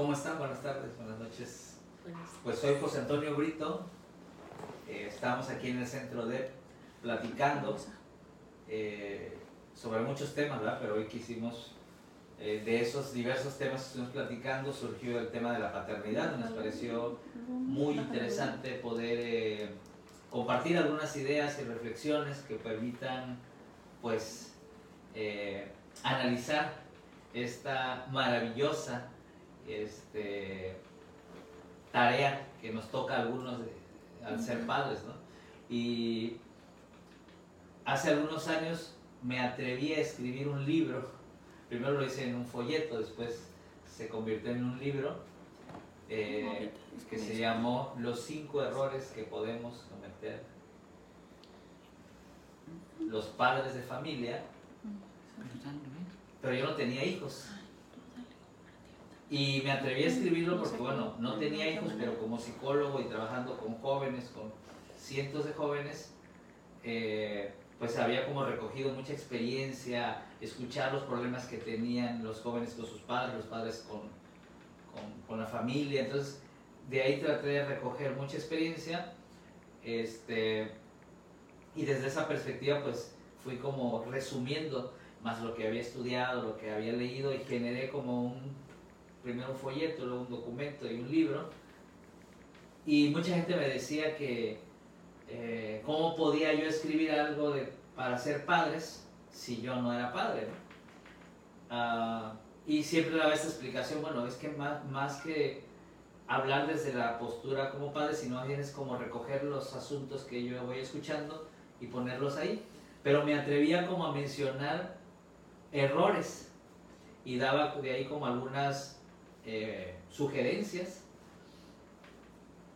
¿Cómo están? Buenas tardes, buenas noches. Pues soy José Antonio Brito. Eh, estamos aquí en el centro de platicando eh, sobre muchos temas, ¿verdad? Pero hoy quisimos, eh, de esos diversos temas que estuvimos platicando, surgió el tema de la paternidad. Nos pareció muy interesante poder compartir algunas ideas y reflexiones que permitan, pues, analizar esta maravillosa este, tarea que nos toca a algunos al ser padres, ¿no? Y hace algunos años me atreví a escribir un libro. Primero lo hice en un folleto, después se convirtió en un libro eh, que se llamó Los cinco errores que podemos cometer los padres de familia. Pero yo no tenía hijos. Y me atreví a escribirlo porque, bueno, no tenía hijos, pero como psicólogo y trabajando con jóvenes, con cientos de jóvenes, eh, pues había como recogido mucha experiencia, escuchar los problemas que tenían los jóvenes con sus padres, los padres con, con, con la familia. Entonces, de ahí traté de recoger mucha experiencia. Este, y desde esa perspectiva, pues fui como resumiendo más lo que había estudiado, lo que había leído y generé como un primero un folleto, luego un documento y un libro. Y mucha gente me decía que eh, cómo podía yo escribir algo de, para ser padres si yo no era padre. Ah, y siempre daba esta explicación, bueno, es que más, más que hablar desde la postura como padre, sino bien es como recoger los asuntos que yo voy escuchando y ponerlos ahí. Pero me atrevía como a mencionar errores y daba de ahí como algunas eh, sugerencias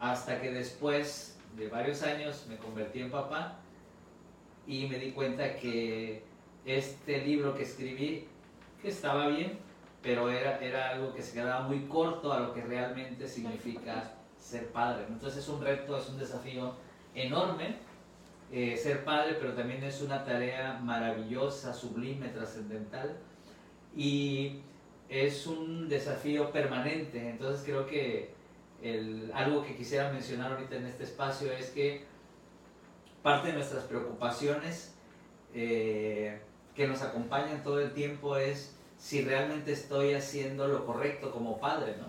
hasta que después de varios años me convertí en papá y me di cuenta que este libro que escribí, que estaba bien, pero era, era algo que se quedaba muy corto a lo que realmente significa ser padre. Entonces es un reto, es un desafío enorme eh, ser padre, pero también es una tarea maravillosa, sublime, trascendental. Y es un desafío permanente. Entonces creo que el, algo que quisiera mencionar ahorita en este espacio es que parte de nuestras preocupaciones eh, que nos acompañan todo el tiempo es si realmente estoy haciendo lo correcto como padre, ¿no?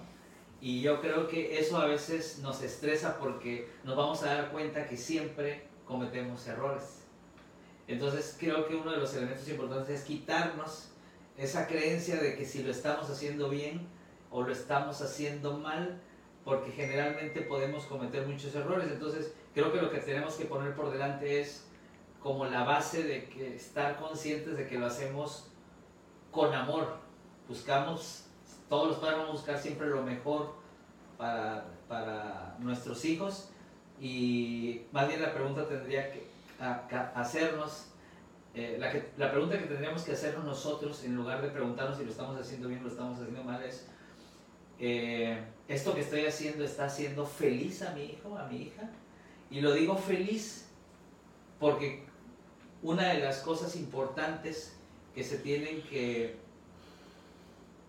Y yo creo que eso a veces nos estresa porque nos vamos a dar cuenta que siempre cometemos errores. Entonces creo que uno de los elementos importantes es quitarnos esa creencia de que si lo estamos haciendo bien o lo estamos haciendo mal, porque generalmente podemos cometer muchos errores. Entonces, creo que lo que tenemos que poner por delante es como la base de que estar conscientes de que lo hacemos con amor. Buscamos, todos los padres vamos a buscar siempre lo mejor para, para nuestros hijos y más bien la pregunta tendría que hacernos eh, la, pregunta que tendríamos que hacernos nosotros, en lugar de preguntarnos si lo estamos haciendo bien o lo estamos haciendo mal, es, eh, ¿esto que estoy haciendo está haciendo feliz a mi hijo, a mi hija? Y lo digo feliz porque una de las cosas importantes que se tienen que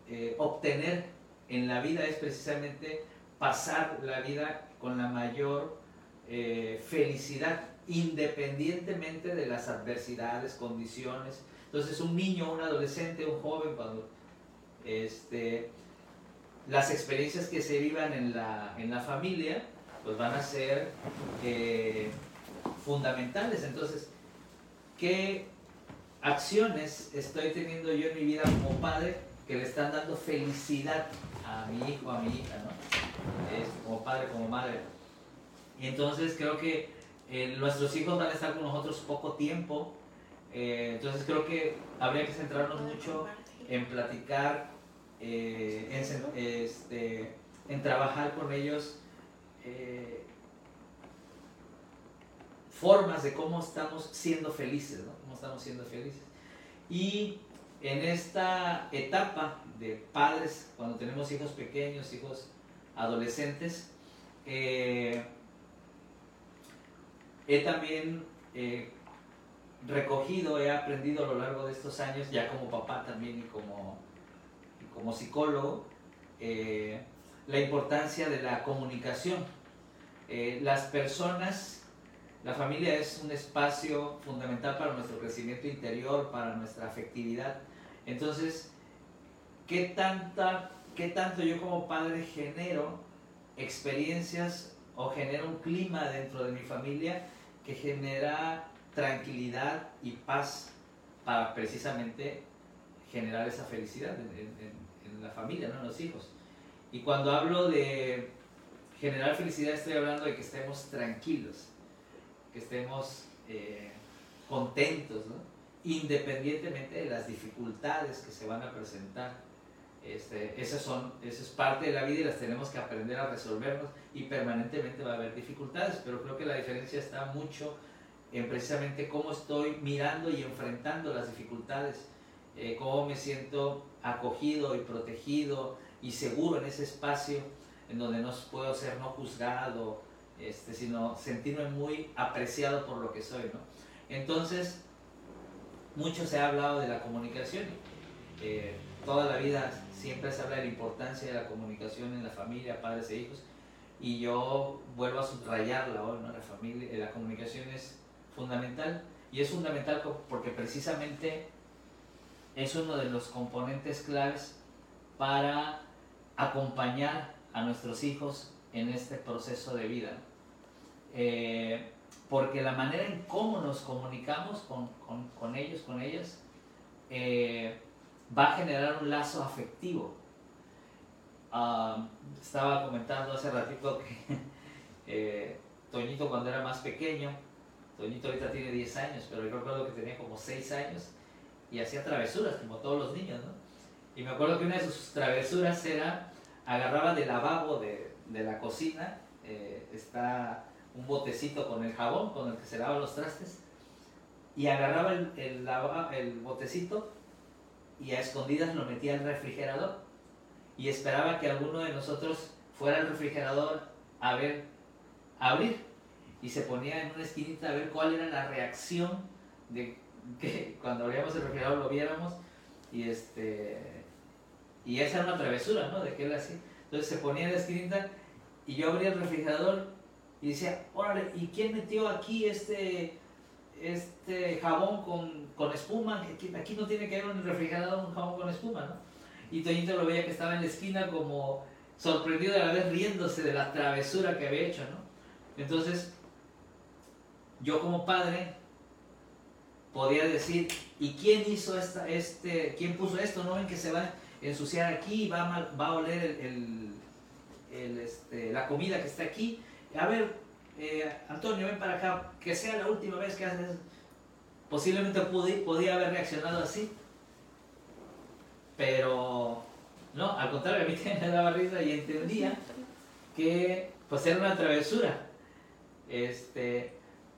eh, obtener en la vida es precisamente pasar la vida con la mayor felicidad independientemente de las adversidades, condiciones. Entonces un niño, un adolescente, un joven, cuando este, las experiencias que se vivan en la, en la familia, pues van a ser eh, fundamentales. Entonces, ¿qué acciones estoy teniendo yo en mi vida como padre que le están dando felicidad a mi hijo, a mi hija, ¿no? como padre, como madre. Y entonces creo que eh, nuestros hijos van a estar con nosotros poco tiempo, eh, entonces creo que habría que centrarnos mucho en platicar, eh, en, este, en, trabajar con ellos formas de cómo estamos siendo felices, ¿no? Cómo estamos siendo felices. Y en esta etapa de padres, cuando tenemos hijos pequeños, hijos adolescentes, he también eh, recogido, he aprendido a lo largo de estos años, ya como papá también y como, como psicólogo, eh, la importancia de la comunicación. Eh, las personas, la familia es un espacio fundamental para nuestro crecimiento interior, para nuestra afectividad. Entonces, ¿qué, tanta, qué tanto yo como padre genero experiencias o genero un clima dentro de mi familia que genera tranquilidad y paz para precisamente generar esa felicidad en, la familia, ¿no? en los hijos. Y cuando hablo de generar felicidad estoy hablando de que estemos tranquilos, que estemos eh, contentos, independientemente de las dificultades que se van a presentar. Este, esas, son, esa es parte de la vida y las tenemos que aprender a resolvernos y permanentemente va a haber dificultades, pero creo que la diferencia está mucho en precisamente cómo estoy mirando y enfrentando las dificultades, eh, cómo me siento acogido y protegido y seguro en ese espacio en donde no puedo ser no juzgado, este, sino sentirme muy apreciado por lo que soy. ¿no? Entonces, mucho se ha hablado de la comunicación. Eh, toda la vida siempre se habla de la importancia de la comunicación en la familia, padres e hijos, y yo vuelvo a subrayarla hoy, ¿no? La, familia, la comunicación es fundamental, y es fundamental porque precisamente es uno de los componentes claves para acompañar a nuestros hijos en este proceso de vida. Eh, porque la manera en cómo nos comunicamos con, con, con ellos, con ellas, eh, va a generar un lazo afectivo. estaba comentando hace ratito que eh, Toñito cuando era más pequeño, Toñito ahorita tiene 10 años, pero yo recuerdo que tenía como 6 años y hacía travesuras, como todos los niños, ¿no? Y me acuerdo que una de sus travesuras era, agarraba del lavabo de, de la cocina, eh, está un botecito con el jabón con el que se lavan los trastes, y agarraba el, el, el botecito y a escondidas lo metía al refrigerador y esperaba que alguno de nosotros fuera al refrigerador a ver, a abrir y se ponía en una esquinita a ver cuál era la reacción de que cuando abríamos el refrigerador lo viéramos y este y esa era una travesura, ¿no? De que él así. Entonces se ponía en la esquinita y yo abría el refrigerador y decía, órale, ¿y quién metió aquí este este jabón con, con espuma, aquí, no tiene que haber un refrigerador un jabón con espuma, ¿no? Y Toñito lo veía que estaba en la esquina como sorprendido a la vez riéndose de la travesura que había hecho, ¿no? Entonces, yo como padre podía decir, ¿y quién hizo esta, este, quién puso esto? ¿No ven que se va a ensuciar aquí, va a, va a oler el, el, este, la comida que está aquí? A ver, eh, Antonio, ven para acá, que sea la última vez que haces Posiblemente podía haber reaccionado así, pero no, al contrario, a mí me daba risa y entendía que pues era una travesura. Este,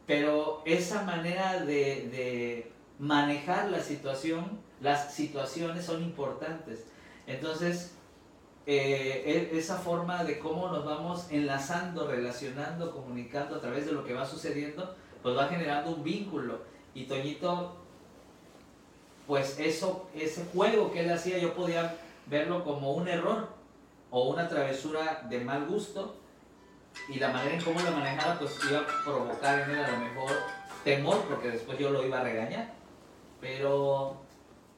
pero esa manera de, de manejar la situación, las situaciones son importantes. Entonces, eh, e, esa forma de cómo nos vamos enlazando, relacionando, comunicando a través de lo que va sucediendo, pues va generando un vínculo. Y Toñito, pues eso, ese juego que él hacía, yo podía verlo como un error o una travesura de mal gusto. Y la manera en cómo lo manejaba, pues iba a provocar en él a lo mejor temor, porque después yo lo iba a regañar. Pero,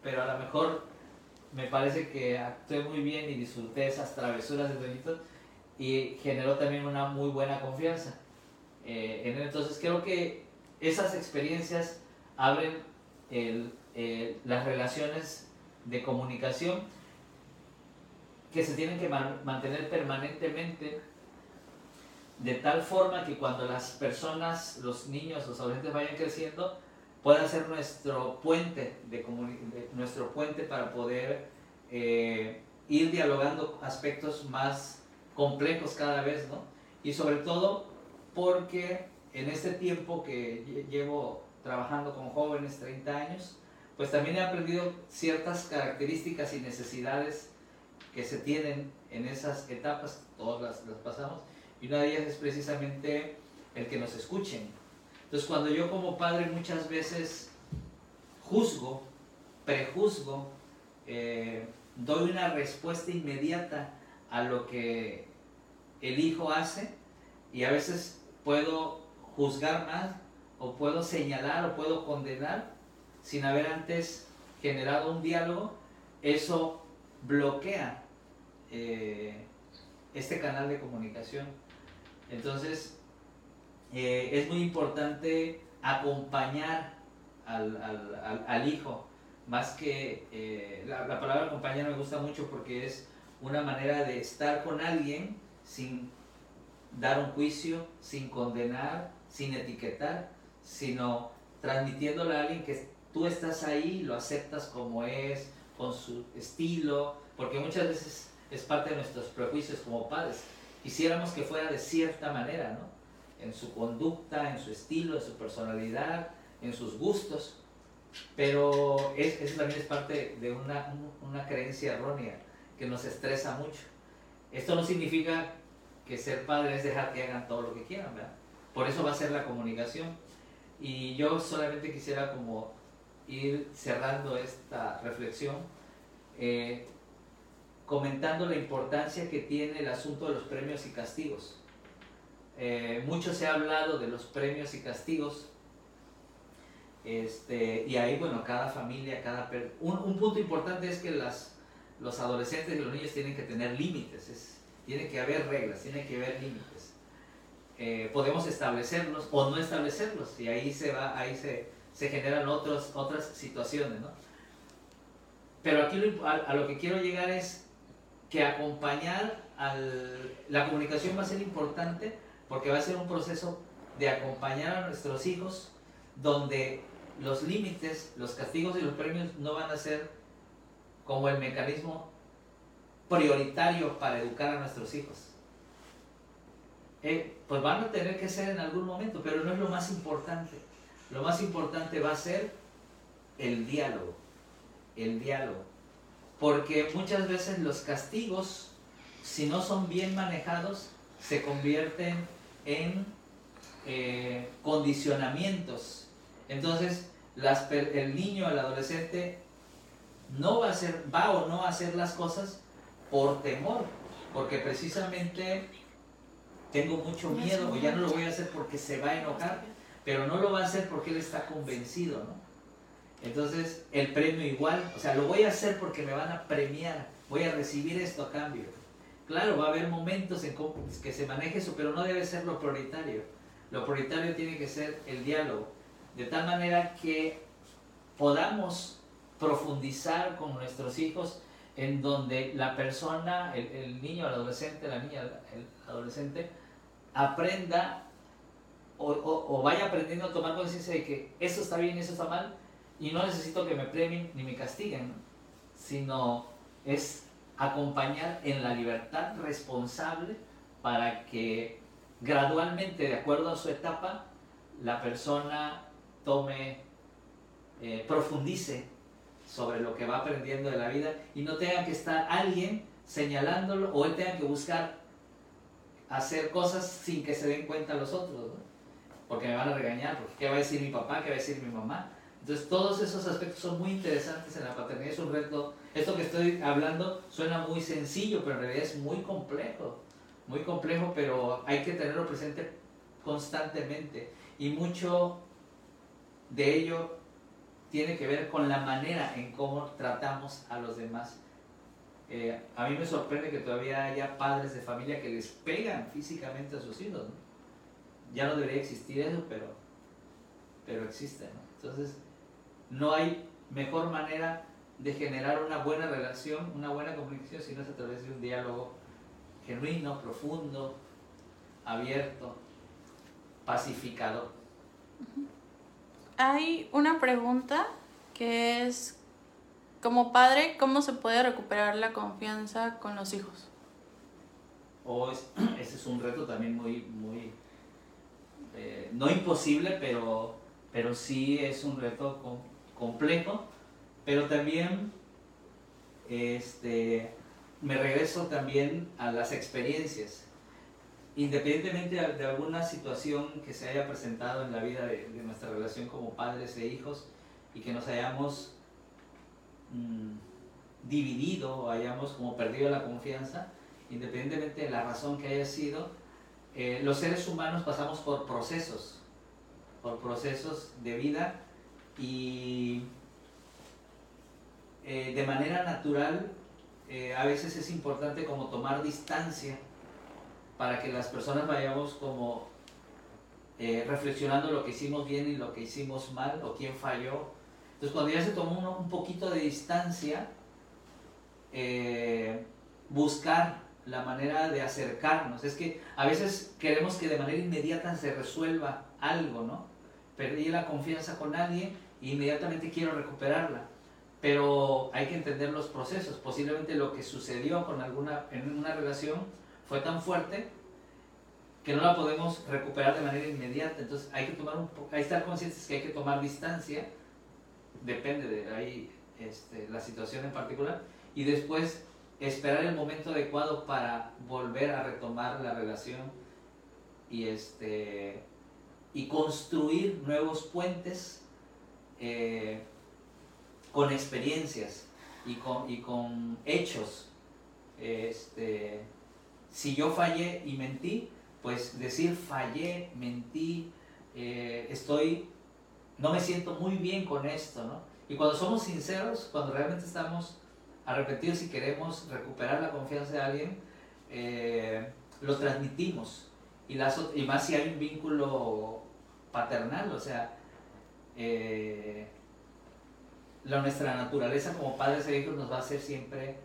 pero a lo mejor me parece que actué muy bien y disfruté esas travesuras de Toñito y generó también una muy buena confianza eh, en. Entonces creo que esas experiencias abren las relaciones de comunicación que se tienen que mantener permanentemente de tal forma que cuando las personas, los niños, los adolescentes vayan creciendo, pueda ser nuestro puente, de, nuestro puente para poder eh, ir dialogando aspectos más complejos cada vez, ¿no? Y sobre todo porque en este tiempo que llevo trabajando con jóvenes, 30 años, pues también he aprendido ciertas características y necesidades que se tienen en esas etapas, todas las pasamos, y una de ellas es precisamente el que nos escuchen, entonces cuando yo como padre muchas veces juzgo, prejuzgo, eh, doy una respuesta inmediata a lo que el hijo hace y a veces puedo juzgar más o puedo señalar o puedo condenar sin haber antes generado un diálogo, eso bloquea eh, este canal de comunicación. Entonces, eh, es muy importante acompañar al, hijo, más que eh, la, la, palabra acompañar me gusta mucho porque es una manera de estar con alguien sin dar un juicio, sin condenar, sin etiquetar, sino transmitiéndole a alguien que tú estás ahí, lo aceptas como es, con su estilo, porque muchas veces es parte de nuestros prejuicios como padres. Quisiéramos que fuera de cierta manera, ¿no? En su conducta, en su estilo, en su personalidad, en sus gustos, pero es, eso también es parte de una, una creencia errónea que nos estresa mucho. Esto no significa que ser padre es dejar que hagan todo lo que quieran, ¿verdad? Por eso va a ser la comunicación. Y yo solamente quisiera como ir cerrando esta reflexión eh, comentando la importancia que tiene el asunto de los premios y castigos. Eh, mucho se ha hablado de los premios y castigos. Este, y ahí, bueno, cada familia, cada... Un, un punto importante es que las, los adolescentes y los niños tienen que tener límites, tiene que haber reglas, tiene que haber límites. Eh, podemos establecerlos o no establecerlos y ahí se va, ahí se, se generan otros, otras situaciones, ¿no? Pero aquí a, lo que quiero llegar es que acompañar al, la comunicación va a ser importante porque va a ser un proceso de acompañar a nuestros hijos donde los límites, los castigos y los premios no van a ser como el mecanismo prioritario para educar a nuestros hijos. Eh, pues van a tener que ser en algún momento, pero no es lo más importante. Lo más importante va a ser el diálogo, el diálogo. Porque muchas veces los castigos, si no son bien manejados, se convierten en eh, condicionamientos. Entonces, el niño, el adolescente, no va a hacer, va o no a hacer las cosas por temor, porque precisamente tengo mucho miedo o ya no lo voy a hacer porque se va a enojar, pero no lo va a hacer porque él está convencido, ¿no? Entonces, el premio igual, o sea, lo voy a hacer porque me van a premiar, voy a recibir esto a cambio. Claro, va a haber momentos en que se maneje eso, pero no debe ser lo prioritario. Lo prioritario tiene que ser el diálogo, de tal manera que podamos profundizar con nuestros hijos en donde la persona, el, niño, el adolescente, la niña, el adolescente, aprenda o, vaya aprendiendo a tomar conciencia de que eso está bien y eso está mal y no necesito que me premien ni me castiguen, sino es acompañar en la libertad responsable para que gradualmente, de acuerdo a su etapa, la persona tome, eh, profundice sobre lo que va aprendiendo de la vida y no tenga que estar alguien señalándolo o él tenga que buscar hacer cosas sin que se den cuenta los otros, porque me van a regañar, porque qué va a decir mi papá, qué va a decir mi mamá. Entonces todos esos aspectos son muy interesantes en la paternidad, es un reto, esto que estoy hablando suena muy sencillo, pero en realidad es muy complejo, muy complejo, pero hay que tenerlo presente constantemente y mucho de ello tiene que ver con la manera en cómo tratamos a los demás. Eh, a mí me sorprende que todavía haya padres de familia que les pegan físicamente a sus hijos. Ya no debería existir eso, pero, pero existe. Entonces, no hay mejor manera de generar una buena relación, una buena comunicación, si no es a través de un diálogo genuino, profundo, abierto, pacificador. Hay una pregunta que es, como padre, ¿cómo se puede recuperar la confianza con los hijos? O ese es un reto también muy, muy, eh, no imposible, pero, pero sí es un reto complejo, pero también este, me regreso también a las experiencias independientemente de, alguna situación que se haya presentado en la vida de, nuestra relación como padres e hijos y que nos hayamos mm, dividido o hayamos como perdido la confianza, independientemente de la razón que haya sido, eh, los seres humanos pasamos por procesos, por procesos de vida y eh, de manera natural eh, a veces es importante como tomar distancia para que las personas vayamos como reflexionando lo que hicimos bien y lo que hicimos mal o quién falló. Entonces cuando ya se tomó un poquito de distancia, buscar la manera de acercarnos. Es que a veces queremos que de manera inmediata se resuelva algo, ¿no? Perdí la confianza con alguien e inmediatamente quiero recuperarla. Pero hay que entender los procesos. Posiblemente lo que sucedió con alguna, en una relación fue tan fuerte que no la podemos recuperar de manera inmediata. Entonces hay que tomar un hay que estar conscientes que hay que tomar distancia. Depende de ahí este, la situación en particular. Y después esperar el momento adecuado para volver a retomar la relación y, este, y construir nuevos puentes eh, con experiencias y con, y con hechos. Este, si yo fallé y mentí, pues decir fallé, mentí, eh, estoy, no me siento muy bien con esto, ¿no? Y cuando somos sinceros, cuando realmente estamos arrepentidos si queremos recuperar la confianza de alguien, eh, lo transmitimos. Y, y más si hay un vínculo paternal, o sea, eh, la, nuestra naturaleza como padres e hijos nos va a hacer siempre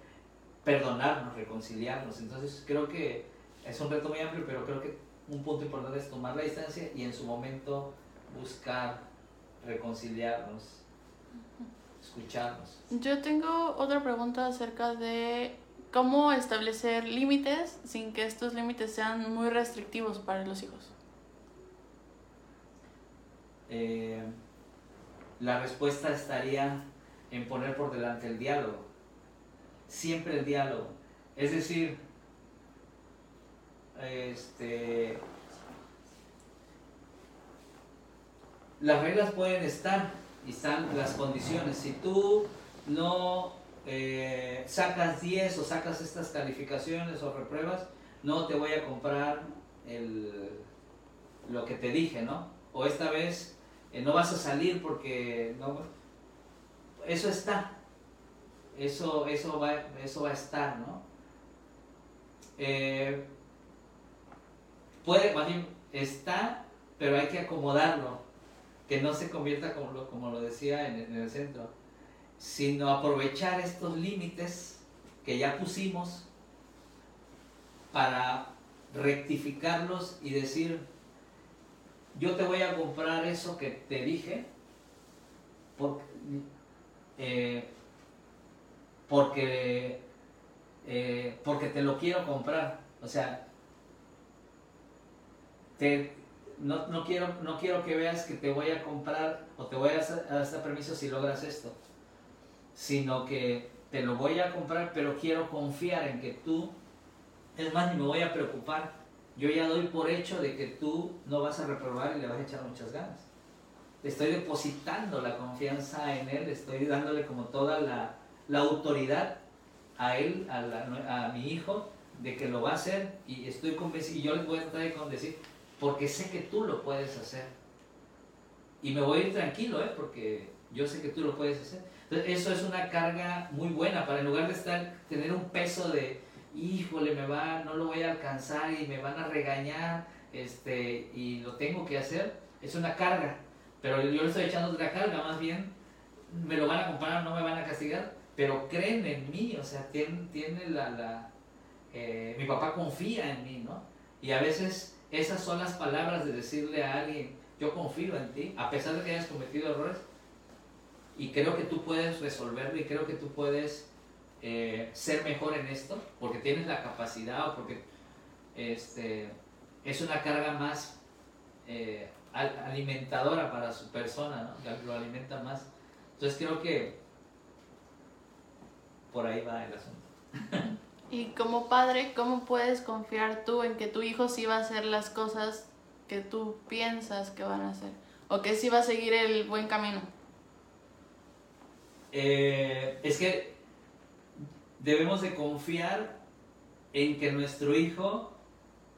perdonarnos, reconciliarnos. Entonces creo que es un reto muy amplio, pero creo que un punto importante es tomar la distancia y en su momento buscar reconciliarnos escucharnos. Yo tengo otra pregunta acerca de cómo establecer límites sin que estos límites sean muy restrictivos para los hijos. Eh, la respuesta estaría en poner por delante el diálogo. Siempre el diálogo. Es decir, este, las reglas pueden estar, y están las condiciones. Si tú no eh, sacas 10 o sacas estas calificaciones o repruebas, no te voy a comprar el, lo que te dije, ¿no? O esta vez eh, no vas a salir porque no, eso está. Eso, eso, va, eso va a estar, ¿no? Eh, puede, más está, pero hay que acomodarlo que no se convierta como lo, como lo decía en, el centro, sino aprovechar estos límites que ya pusimos para rectificarlos y decir, yo te voy a comprar eso que te dije porque, eh, porque, eh, porque te lo quiero comprar. O sea, te, no, no, quiero, no quiero que veas que te voy a comprar o te voy a dar permiso si logras esto, sino que te lo voy a comprar, pero quiero confiar en que tú, es más, ni me voy a preocupar, yo ya doy por hecho de que tú no vas a reprobar y le vas a echar muchas ganas. Estoy depositando la confianza en él, estoy dándole como toda la, la autoridad a él, a, la, mi hijo, de que lo va a hacer y estoy convencido, y yo les voy a tratar de decir, porque sé que tú lo puedes hacer. Y me voy a ir tranquilo, ¿eh? porque yo sé que tú lo puedes hacer. Entonces, eso es una carga muy buena para en lugar de estar, tener un peso de, híjole, me va, no lo voy a alcanzar y me van a regañar este, y lo tengo que hacer, es una carga. Pero yo le estoy echando otra carga, más bien me lo van a comparar, no me van a castigar, pero creen en mí, o sea, tiene, tiene la, la eh, mi papá confía en mí, ¿no? Y a veces esas son las palabras de decirle a alguien, yo confío en ti, a pesar de que hayas cometido errores, y creo que tú puedes resolverlo y creo que tú puedes eh, ser mejor en esto, porque tienes la capacidad o porque este, es una carga más eh, alimentadora para su persona, ¿no? lo alimenta más. Entonces creo que por ahí va el asunto. Y como padre, ¿cómo puedes confiar tú en que tu hijo sí va a hacer las cosas que tú piensas que van a hacer? ¿O que sí va a seguir el buen camino? Eh, es que debemos de confiar en que nuestro hijo,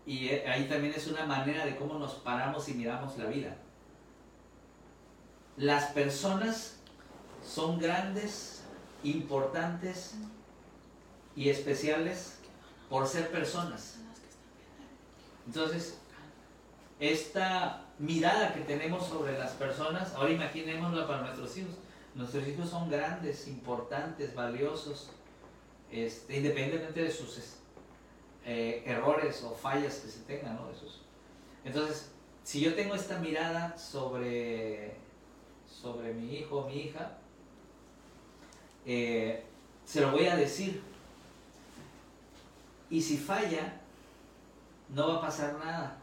y eh, ahí también es una manera de cómo nos paramos y miramos la vida. Las personas son grandes, importantes y especiales por ser personas. Entonces, esta mirada que tenemos sobre las personas, ahora imaginémosla para nuestros hijos. Nuestros hijos son grandes, importantes, valiosos, este, independientemente de sus eh, errores o fallas que se tengan. Entonces, si yo tengo esta mirada sobre, sobre mi hijo o mi hija, eh, se lo voy a decir. Y si falla, no va a pasar nada.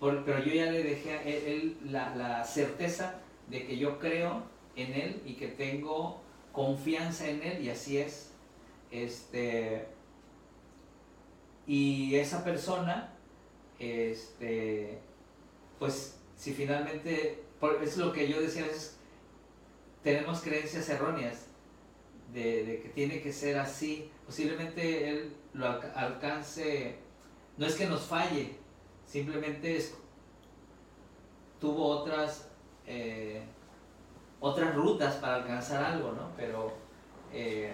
pero yo ya le dejé a él, la, certeza de que yo creo en él y que tengo confianza en él y así es. Este, y esa persona, este, pues si finalmente, es lo que yo decía veces, tenemos creencias erróneas de, que tiene que ser así, posiblemente él lo alcance, no es que nos falle, simplemente tuvo otras, eh, otras rutas para alcanzar algo, ¿no? Pero eh,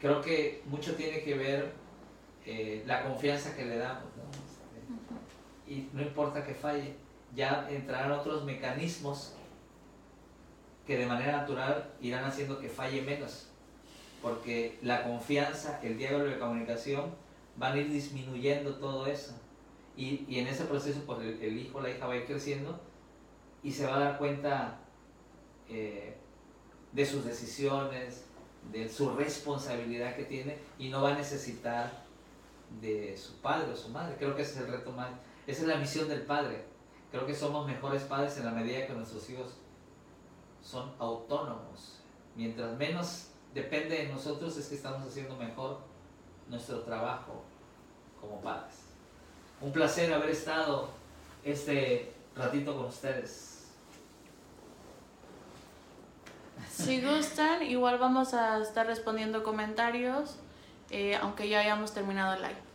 creo que mucho tiene que ver eh, la confianza que le damos. Este, y no importa que falle, ya entrarán otros mecanismos que de manera natural irán haciendo que falle menos. Porque la confianza, el diálogo de comunicación van a ir disminuyendo todo eso. Y, en ese proceso, pues el, hijo o la hija va a ir creciendo y se va a dar cuenta eh, de sus decisiones, de su responsabilidad que tiene y no va a necesitar de su padre o su madre. Creo que ese es el reto más, esa es la misión del padre. Creo que somos mejores padres en la medida que nuestros hijos son autónomos. Mientras menos depende de nosotros es que estamos haciendo mejor nuestro trabajo como padres. Un placer haber estado este ratito con ustedes. Si gustan, igual vamos a estar respondiendo comentarios, eh, aunque ya hayamos terminado el live.